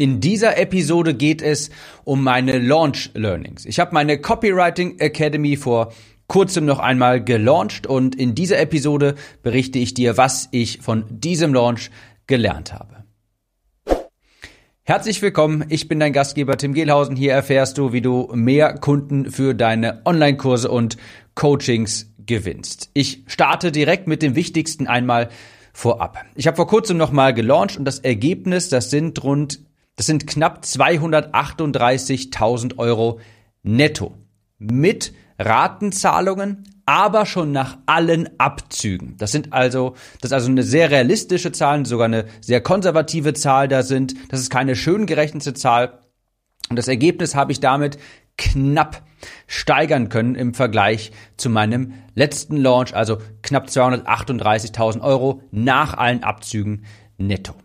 In dieser Episode geht es um meine Launch Learnings. Ich habe meine Copywriting Academy vor kurzem noch einmal gelauncht und in dieser Episode berichte ich dir, was ich von diesem Launch gelernt habe. Herzlich willkommen, ich bin dein Gastgeber Tim Gehlhausen. Hier erfährst du, wie du mehr Kunden für deine Online-Kurse und Coachings gewinnst. Ich starte direkt mit dem Wichtigsten einmal vorab. Ich habe vor kurzem noch mal gelauncht und das Ergebnis, das sind rund das sind knapp 238.000 Euro netto. Mit Ratenzahlungen, aber schon nach allen Abzügen. Das sind also, das ist also eine sehr realistische Zahl, sogar eine sehr konservative Zahl da sind. Das ist keine schön gerechnete Zahl. Und das Ergebnis habe ich damit knapp steigern können im Vergleich zu meinem letzten Launch, also knapp 238.000 Euro nach allen Abzügen netto.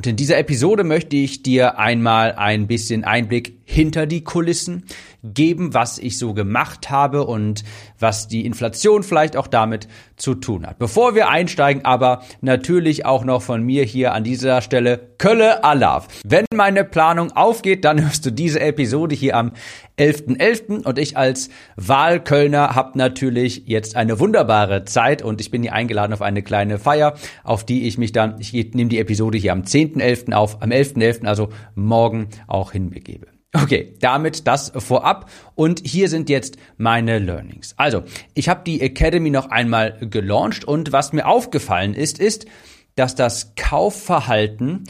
Und in dieser Episode möchte ich dir einmal ein bisschen Einblick hinter die Kulissen geben, was ich so gemacht habe und was die Inflation vielleicht auch damit zu tun hat. Bevor wir einsteigen, aber natürlich auch noch von mir hier an dieser Stelle Kölle Alaf. Wenn meine Planung aufgeht, dann hörst du diese Episode hier am 11.11. .11. und ich als Wahlkölner habe natürlich jetzt eine wunderbare Zeit und ich bin hier eingeladen auf eine kleine Feier, auf die ich mich dann, ich nehme die Episode hier am 10.11. auf, am 11.11., .11., also morgen auch hinbegebe. Okay, damit das vorab und hier sind jetzt meine Learnings. Also, ich habe die Academy noch einmal gelauncht und was mir aufgefallen ist, ist, dass das Kaufverhalten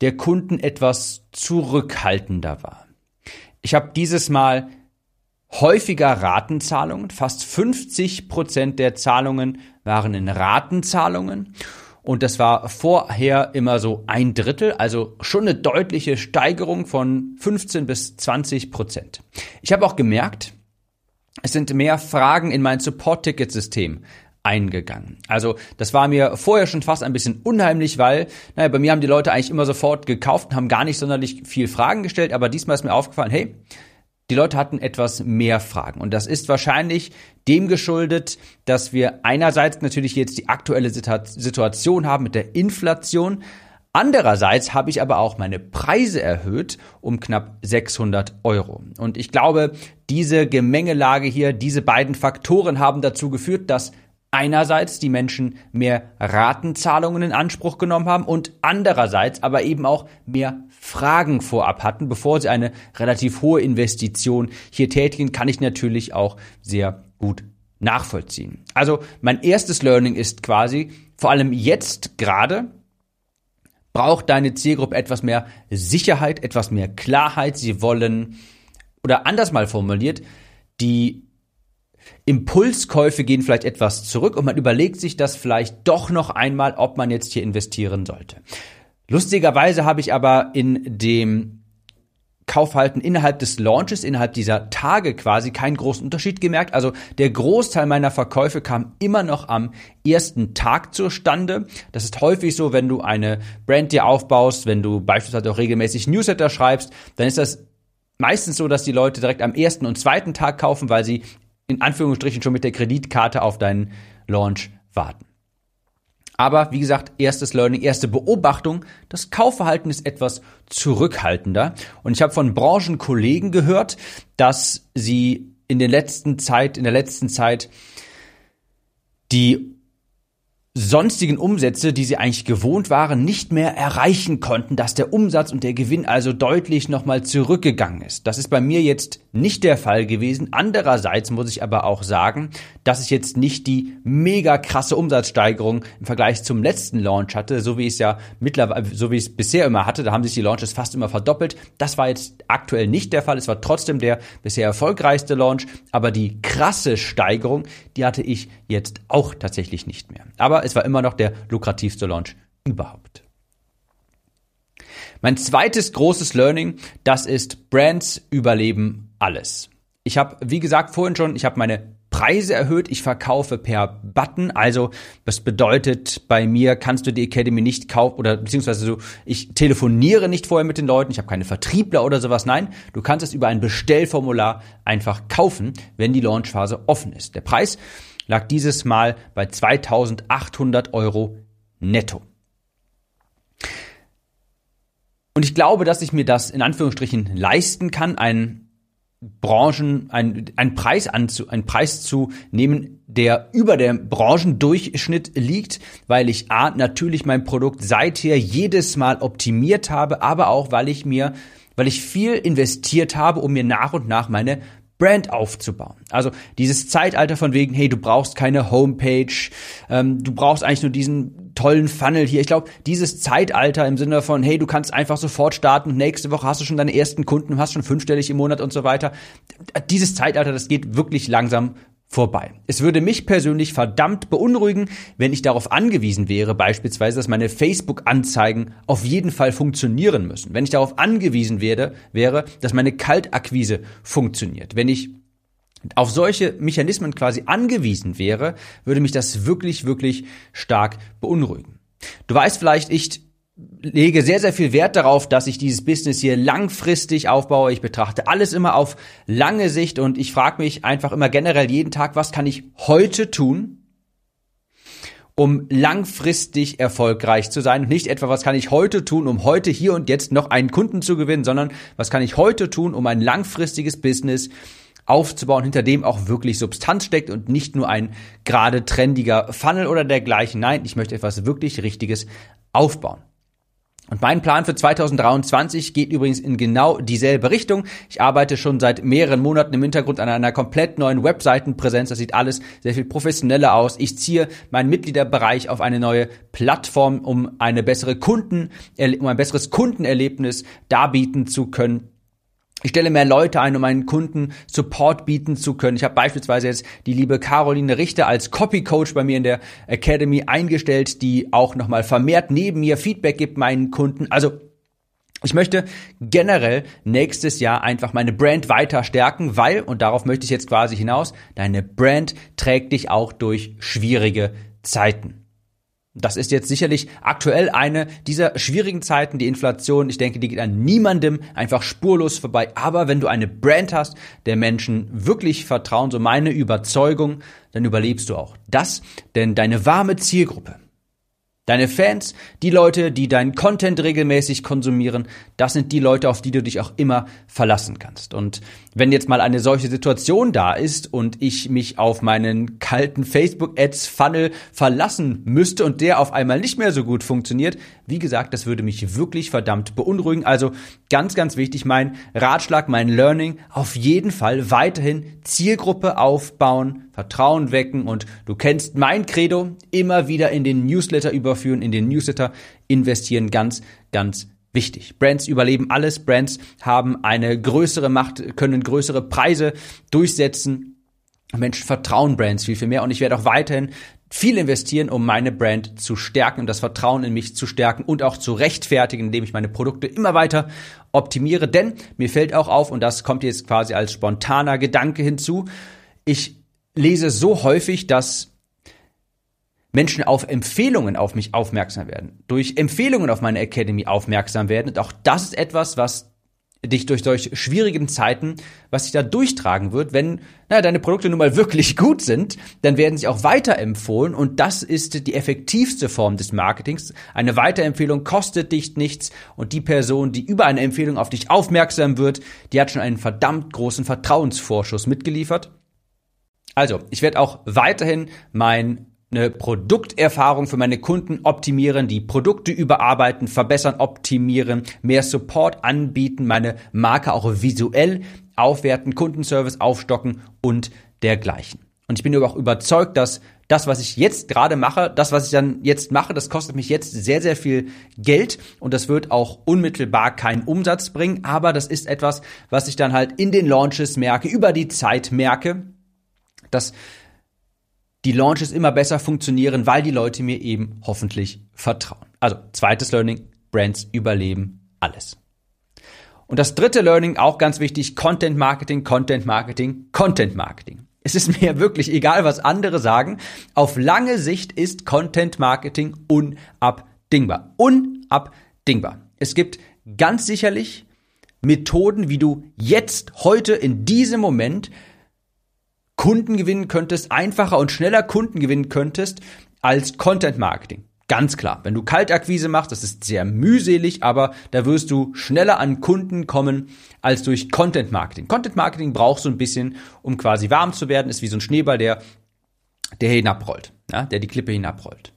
der Kunden etwas zurückhaltender war. Ich habe dieses Mal häufiger Ratenzahlungen, fast 50 Prozent der Zahlungen waren in Ratenzahlungen und das war vorher immer so ein Drittel, also schon eine deutliche Steigerung von 15 bis 20 Prozent. Ich habe auch gemerkt, es sind mehr Fragen in mein Support-Ticket-System eingegangen. Also das war mir vorher schon fast ein bisschen unheimlich, weil naja, bei mir haben die Leute eigentlich immer sofort gekauft und haben gar nicht sonderlich viel Fragen gestellt, aber diesmal ist mir aufgefallen, hey, die Leute hatten etwas mehr Fragen. Und das ist wahrscheinlich dem geschuldet, dass wir einerseits natürlich jetzt die aktuelle Situation haben mit der Inflation. Andererseits habe ich aber auch meine Preise erhöht um knapp 600 Euro. Und ich glaube, diese Gemengelage hier, diese beiden Faktoren haben dazu geführt, dass einerseits die Menschen mehr Ratenzahlungen in Anspruch genommen haben und andererseits aber eben auch mehr Fragen vorab hatten, bevor sie eine relativ hohe Investition hier tätigen, kann ich natürlich auch sehr gut nachvollziehen. Also mein erstes Learning ist quasi, vor allem jetzt gerade, braucht deine Zielgruppe etwas mehr Sicherheit, etwas mehr Klarheit. Sie wollen, oder anders mal formuliert, die Impulskäufe gehen vielleicht etwas zurück und man überlegt sich das vielleicht doch noch einmal, ob man jetzt hier investieren sollte. Lustigerweise habe ich aber in dem Kaufhalten innerhalb des Launches, innerhalb dieser Tage quasi keinen großen Unterschied gemerkt. Also der Großteil meiner Verkäufe kam immer noch am ersten Tag zustande. Das ist häufig so, wenn du eine Brand dir aufbaust, wenn du beispielsweise auch regelmäßig Newsletter schreibst, dann ist das meistens so, dass die Leute direkt am ersten und zweiten Tag kaufen, weil sie in Anführungsstrichen schon mit der Kreditkarte auf deinen Launch warten. Aber wie gesagt, erstes Learning, erste Beobachtung, das Kaufverhalten ist etwas zurückhaltender. Und ich habe von Branchenkollegen gehört, dass sie in der letzten Zeit, in der letzten Zeit die sonstigen Umsätze, die sie eigentlich gewohnt waren, nicht mehr erreichen konnten, dass der Umsatz und der Gewinn also deutlich nochmal zurückgegangen ist. Das ist bei mir jetzt nicht der Fall gewesen. Andererseits muss ich aber auch sagen, dass ich jetzt nicht die mega krasse Umsatzsteigerung im Vergleich zum letzten Launch hatte, so wie ich es ja mittlerweile, so wie ich es bisher immer hatte. Da haben sich die Launches fast immer verdoppelt. Das war jetzt aktuell nicht der Fall. Es war trotzdem der bisher erfolgreichste Launch, aber die krasse Steigerung, die hatte ich jetzt auch tatsächlich nicht mehr. Aber es war immer noch der lukrativste Launch überhaupt. Mein zweites großes Learning, das ist Brands überleben alles. Ich habe, wie gesagt, vorhin schon, ich habe meine Preise erhöht, ich verkaufe per Button, also das bedeutet, bei mir kannst du die Academy nicht kaufen oder beziehungsweise so, ich telefoniere nicht vorher mit den Leuten, ich habe keine Vertriebler oder sowas, nein, du kannst es über ein Bestellformular einfach kaufen, wenn die Launchphase offen ist. Der Preis lag dieses Mal bei 2800 Euro netto. Und ich glaube, dass ich mir das in Anführungsstrichen leisten kann, einen Branchen, ein, einen Preis anzu, einen Preis zu nehmen, der über dem Branchendurchschnitt liegt, weil ich A, natürlich mein Produkt seither jedes Mal optimiert habe, aber auch, weil ich mir, weil ich viel investiert habe, um mir nach und nach meine Brand aufzubauen. Also dieses Zeitalter von wegen, hey, du brauchst keine Homepage, ähm, du brauchst eigentlich nur diesen tollen Funnel hier. Ich glaube, dieses Zeitalter im Sinne von, hey, du kannst einfach sofort starten nächste Woche hast du schon deine ersten Kunden, hast schon fünfstellig im Monat und so weiter. Dieses Zeitalter, das geht wirklich langsam vorbei. Es würde mich persönlich verdammt beunruhigen, wenn ich darauf angewiesen wäre, beispielsweise, dass meine Facebook-Anzeigen auf jeden Fall funktionieren müssen. Wenn ich darauf angewiesen wäre, wäre, dass meine Kaltakquise funktioniert. Wenn ich auf solche Mechanismen quasi angewiesen wäre, würde mich das wirklich, wirklich stark beunruhigen. Du weißt vielleicht, ich lege sehr, sehr viel Wert darauf, dass ich dieses Business hier langfristig aufbaue. Ich betrachte alles immer auf lange Sicht und ich frage mich einfach immer generell jeden Tag, was kann ich heute tun, um langfristig erfolgreich zu sein und nicht etwa, was kann ich heute tun, um heute hier und jetzt noch einen Kunden zu gewinnen, sondern was kann ich heute tun, um ein langfristiges Business aufzubauen, hinter dem auch wirklich Substanz steckt und nicht nur ein gerade trendiger Funnel oder dergleichen. Nein, ich möchte etwas wirklich Richtiges aufbauen. Und mein Plan für 2023 geht übrigens in genau dieselbe Richtung. Ich arbeite schon seit mehreren Monaten im Hintergrund an einer komplett neuen Webseitenpräsenz. Das sieht alles sehr viel professioneller aus. Ich ziehe meinen Mitgliederbereich auf eine neue Plattform, um eine bessere Kunden, um ein besseres Kundenerlebnis darbieten zu können. Ich stelle mehr Leute ein, um meinen Kunden Support bieten zu können. Ich habe beispielsweise jetzt die liebe Caroline Richter als Copy Coach bei mir in der Academy eingestellt, die auch nochmal vermehrt neben mir Feedback gibt meinen Kunden. Also ich möchte generell nächstes Jahr einfach meine Brand weiter stärken, weil, und darauf möchte ich jetzt quasi hinaus, deine Brand trägt dich auch durch schwierige Zeiten. Das ist jetzt sicherlich aktuell eine dieser schwierigen Zeiten. Die Inflation, ich denke, die geht an niemandem einfach spurlos vorbei. Aber wenn du eine Brand hast, der Menschen wirklich vertrauen, so meine Überzeugung, dann überlebst du auch das. Denn deine warme Zielgruppe, Deine Fans, die Leute, die deinen Content regelmäßig konsumieren, das sind die Leute, auf die du dich auch immer verlassen kannst. Und wenn jetzt mal eine solche Situation da ist und ich mich auf meinen kalten Facebook-Ads-Funnel verlassen müsste und der auf einmal nicht mehr so gut funktioniert, wie gesagt, das würde mich wirklich verdammt beunruhigen. Also ganz, ganz wichtig, mein Ratschlag, mein Learning, auf jeden Fall weiterhin Zielgruppe aufbauen, Vertrauen wecken und du kennst mein Credo, immer wieder in den Newsletter überführen, in den Newsletter investieren, ganz, ganz wichtig. Brands überleben alles, Brands haben eine größere Macht, können größere Preise durchsetzen. Menschen vertrauen Brands viel, viel mehr und ich werde auch weiterhin viel investieren, um meine Brand zu stärken und das Vertrauen in mich zu stärken und auch zu rechtfertigen, indem ich meine Produkte immer weiter optimiere. Denn mir fällt auch auf, und das kommt jetzt quasi als spontaner Gedanke hinzu, ich lese so häufig, dass Menschen auf Empfehlungen auf mich aufmerksam werden, durch Empfehlungen auf meine Academy aufmerksam werden. Und auch das ist etwas, was dich durch solch schwierigen Zeiten, was sich da durchtragen wird, wenn na, deine Produkte nun mal wirklich gut sind, dann werden sie auch weiterempfohlen und das ist die effektivste Form des Marketings. Eine Weiterempfehlung kostet dich nichts und die Person, die über eine Empfehlung auf dich aufmerksam wird, die hat schon einen verdammt großen Vertrauensvorschuss mitgeliefert. Also, ich werde auch weiterhin mein eine Produkterfahrung für meine Kunden optimieren, die Produkte überarbeiten, verbessern, optimieren, mehr Support anbieten, meine Marke auch visuell aufwerten, Kundenservice aufstocken und dergleichen. Und ich bin aber auch überzeugt, dass das, was ich jetzt gerade mache, das, was ich dann jetzt mache, das kostet mich jetzt sehr, sehr viel Geld und das wird auch unmittelbar keinen Umsatz bringen, aber das ist etwas, was ich dann halt in den Launches merke, über die Zeit merke, dass die Launches immer besser funktionieren, weil die Leute mir eben hoffentlich vertrauen. Also zweites Learning, Brands überleben alles. Und das dritte Learning, auch ganz wichtig, Content Marketing, Content Marketing, Content Marketing. Es ist mir wirklich egal, was andere sagen. Auf lange Sicht ist Content Marketing unabdingbar. Unabdingbar. Es gibt ganz sicherlich Methoden, wie du jetzt, heute, in diesem Moment Kunden gewinnen könntest, einfacher und schneller Kunden gewinnen könntest als Content Marketing. Ganz klar. Wenn du Kaltakquise machst, das ist sehr mühselig, aber da wirst du schneller an Kunden kommen als durch Content Marketing. Content Marketing braucht so ein bisschen, um quasi warm zu werden, ist wie so ein Schneeball, der, der hinabrollt, ja, der die Klippe hinabrollt.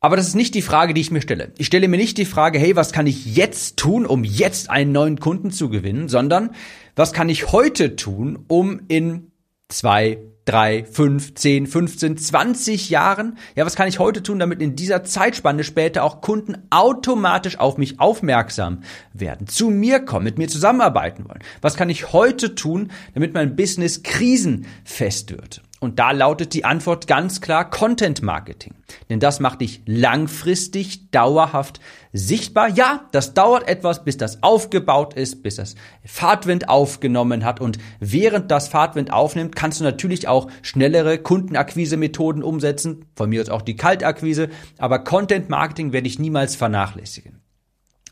Aber das ist nicht die Frage, die ich mir stelle. Ich stelle mir nicht die Frage, hey, was kann ich jetzt tun, um jetzt einen neuen Kunden zu gewinnen, sondern was kann ich heute tun, um in zwei, drei, fünf, zehn, 15, 20 Jahren, ja, was kann ich heute tun, damit in dieser Zeitspanne später auch Kunden automatisch auf mich aufmerksam werden, zu mir kommen, mit mir zusammenarbeiten wollen? Was kann ich heute tun, damit mein Business krisenfest wird? Und da lautet die Antwort ganz klar Content Marketing. Denn das macht dich langfristig, dauerhaft sichtbar. Ja, das dauert etwas, bis das aufgebaut ist, bis das Fahrtwind aufgenommen hat. Und während das Fahrtwind aufnimmt, kannst du natürlich auch schnellere Kundenakquise-Methoden umsetzen. Von mir aus auch die Kaltakquise. Aber Content Marketing werde ich niemals vernachlässigen.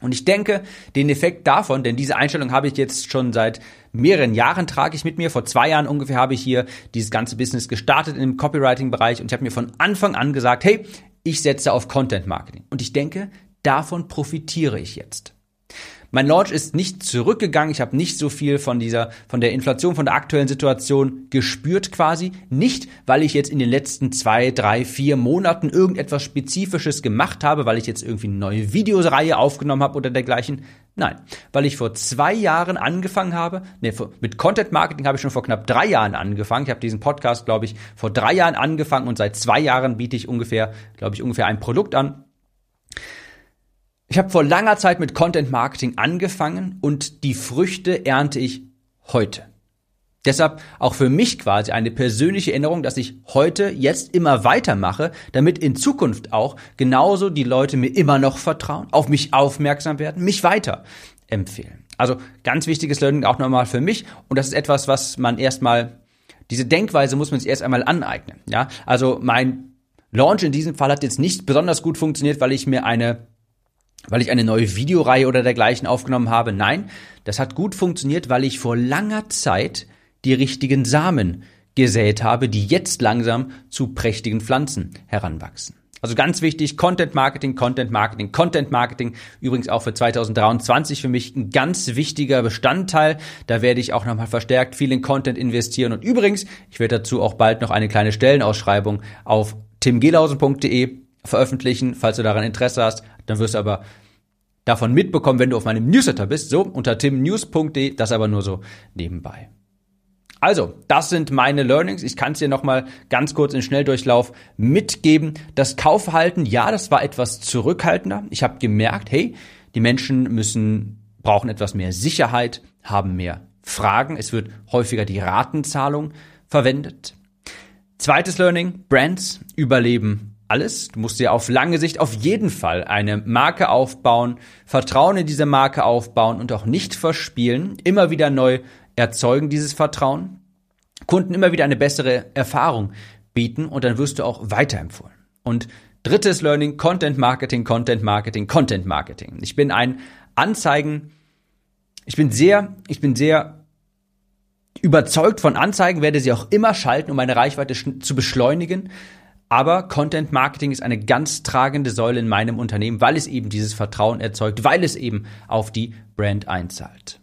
Und ich denke, den Effekt davon, denn diese Einstellung habe ich jetzt schon seit mehreren Jahren trage ich mit mir. Vor zwei Jahren ungefähr habe ich hier dieses ganze Business gestartet im Copywriting-Bereich und ich habe mir von Anfang an gesagt, hey, ich setze auf Content Marketing. Und ich denke, davon profitiere ich jetzt. Mein Launch ist nicht zurückgegangen. Ich habe nicht so viel von dieser, von der Inflation, von der aktuellen Situation gespürt quasi. Nicht, weil ich jetzt in den letzten zwei, drei, vier Monaten irgendetwas Spezifisches gemacht habe, weil ich jetzt irgendwie eine neue Videoreihe aufgenommen habe oder dergleichen. Nein, weil ich vor zwei Jahren angefangen habe. Nee, mit Content Marketing habe ich schon vor knapp drei Jahren angefangen. Ich habe diesen Podcast, glaube ich, vor drei Jahren angefangen und seit zwei Jahren biete ich ungefähr, glaube ich, ungefähr ein Produkt an ich habe vor langer Zeit mit Content Marketing angefangen und die Früchte ernte ich heute. Deshalb auch für mich quasi eine persönliche Erinnerung, dass ich heute jetzt immer weitermache, damit in Zukunft auch genauso die Leute mir immer noch vertrauen, auf mich aufmerksam werden, mich weiter empfehlen. Also ganz wichtiges Learning auch nochmal für mich und das ist etwas, was man erstmal, diese Denkweise muss man sich erst einmal aneignen. Ja, also mein Launch in diesem Fall hat jetzt nicht besonders gut funktioniert, weil ich mir eine weil ich eine neue Videoreihe oder dergleichen aufgenommen habe. Nein, das hat gut funktioniert, weil ich vor langer Zeit die richtigen Samen gesät habe, die jetzt langsam zu prächtigen Pflanzen heranwachsen. Also ganz wichtig, Content Marketing, Content Marketing, Content Marketing. Übrigens auch für 2023 für mich ein ganz wichtiger Bestandteil. Da werde ich auch nochmal verstärkt viel in Content investieren. Und übrigens, ich werde dazu auch bald noch eine kleine Stellenausschreibung auf timgelausen.de veröffentlichen. Falls du daran Interesse hast, dann wirst du aber davon mitbekommen, wenn du auf meinem Newsletter bist. So, unter timnews.de, das aber nur so nebenbei. Also, das sind meine Learnings. Ich kann es dir nochmal ganz kurz in Schnelldurchlauf mitgeben. Das Kaufverhalten, ja, das war etwas zurückhaltender. Ich habe gemerkt, hey, die Menschen müssen, brauchen etwas mehr Sicherheit, haben mehr Fragen. Es wird häufiger die Ratenzahlung verwendet. Zweites Learning, Brands überleben alles. Du musst dir auf lange Sicht auf jeden Fall eine Marke aufbauen, Vertrauen in diese Marke aufbauen und auch nicht verspielen. Immer wieder neu erzeugen dieses Vertrauen. Kunden immer wieder eine bessere Erfahrung bieten und dann wirst du auch weiterempfohlen. Und drittes Learning, Content Marketing, Content Marketing, Content Marketing. Ich bin ein Anzeigen, ich bin sehr, ich bin sehr überzeugt von Anzeigen, werde sie auch immer schalten, um meine Reichweite zu beschleunigen. Aber Content Marketing ist eine ganz tragende Säule in meinem Unternehmen, weil es eben dieses Vertrauen erzeugt, weil es eben auf die Brand einzahlt.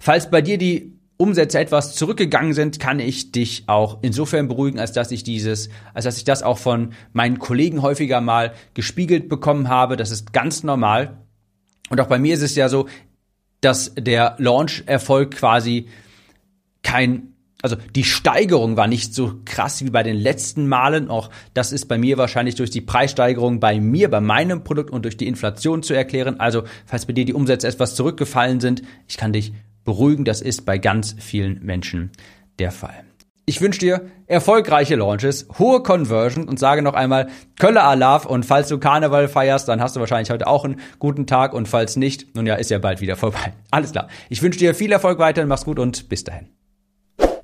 Falls bei dir die Umsätze etwas zurückgegangen sind, kann ich dich auch insofern beruhigen, als dass ich dieses, als dass ich das auch von meinen Kollegen häufiger mal gespiegelt bekommen habe. Das ist ganz normal. Und auch bei mir ist es ja so, dass der Launch-Erfolg quasi kein also die Steigerung war nicht so krass wie bei den letzten Malen. Auch das ist bei mir wahrscheinlich durch die Preissteigerung bei mir, bei meinem Produkt und durch die Inflation zu erklären. Also falls bei dir die Umsätze etwas zurückgefallen sind, ich kann dich beruhigen, das ist bei ganz vielen Menschen der Fall. Ich wünsche dir erfolgreiche Launches, hohe Conversion und sage noch einmal Kölle Alaf und falls du Karneval feierst, dann hast du wahrscheinlich heute auch einen guten Tag und falls nicht, nun ja, ist ja bald wieder vorbei. Alles klar. Ich wünsche dir viel Erfolg weiterhin, mach's gut und bis dahin.